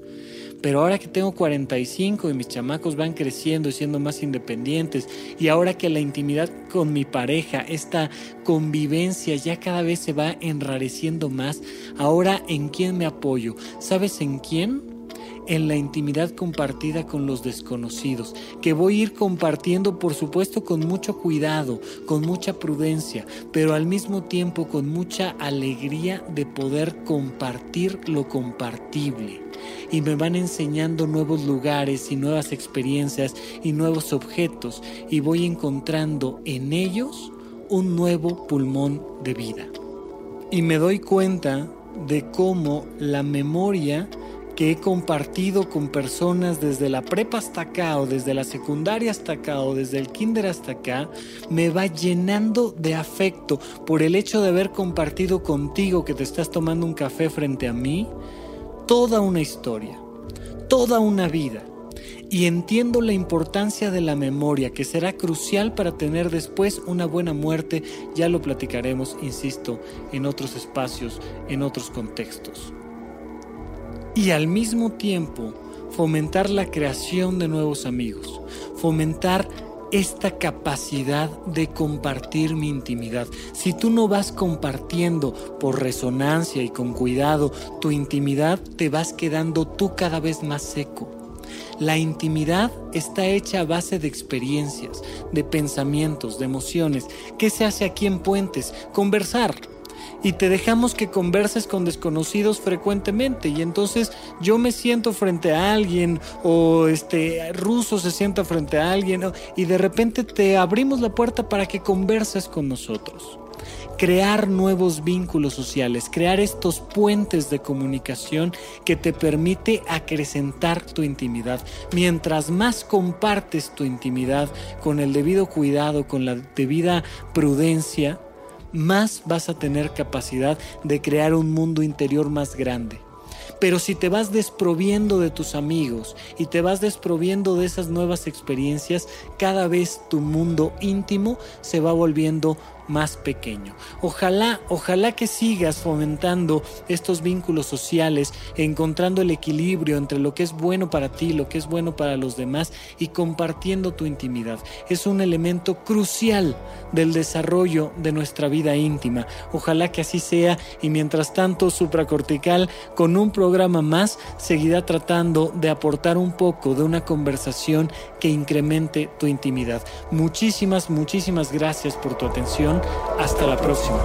Pero ahora que tengo 45 y mis chamacos van creciendo y siendo más independientes, y ahora que la intimidad con mi pareja, esta convivencia ya cada vez se va enrareciendo más, ahora en quién me apoyo. ¿Sabes en quién? En la intimidad compartida con los desconocidos, que voy a ir compartiendo por supuesto con mucho cuidado, con mucha prudencia, pero al mismo tiempo con mucha alegría de poder compartir lo compartible. Y me van enseñando nuevos lugares y nuevas experiencias y nuevos objetos y voy encontrando en ellos un nuevo pulmón de vida. Y me doy cuenta de cómo la memoria que he compartido con personas desde la prepa hasta acá o desde la secundaria hasta acá o desde el kinder hasta acá, me va llenando de afecto por el hecho de haber compartido contigo que te estás tomando un café frente a mí, toda una historia, toda una vida. Y entiendo la importancia de la memoria, que será crucial para tener después una buena muerte, ya lo platicaremos, insisto, en otros espacios, en otros contextos y al mismo tiempo fomentar la creación de nuevos amigos, fomentar esta capacidad de compartir mi intimidad. Si tú no vas compartiendo por resonancia y con cuidado tu intimidad, te vas quedando tú cada vez más seco. La intimidad está hecha a base de experiencias, de pensamientos, de emociones. ¿Qué se hace aquí en Puentes? Conversar y te dejamos que converses con desconocidos frecuentemente. Y entonces yo me siento frente a alguien o este ruso se sienta frente a alguien y de repente te abrimos la puerta para que converses con nosotros. Crear nuevos vínculos sociales, crear estos puentes de comunicación que te permite acrecentar tu intimidad. Mientras más compartes tu intimidad con el debido cuidado, con la debida prudencia, más vas a tener capacidad de crear un mundo interior más grande. Pero si te vas desproviendo de tus amigos y te vas desproviendo de esas nuevas experiencias, cada vez tu mundo íntimo se va volviendo más pequeño. Ojalá, ojalá que sigas fomentando estos vínculos sociales, encontrando el equilibrio entre lo que es bueno para ti, lo que es bueno para los demás y compartiendo tu intimidad. Es un elemento crucial del desarrollo de nuestra vida íntima. Ojalá que así sea y mientras tanto supracortical con un programa más seguirá tratando de aportar un poco de una conversación que incremente tu intimidad. Muchísimas, muchísimas gracias por tu atención hasta la próxima.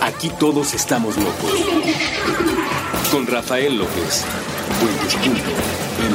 Aquí todos estamos locos. Con Rafael López. Buen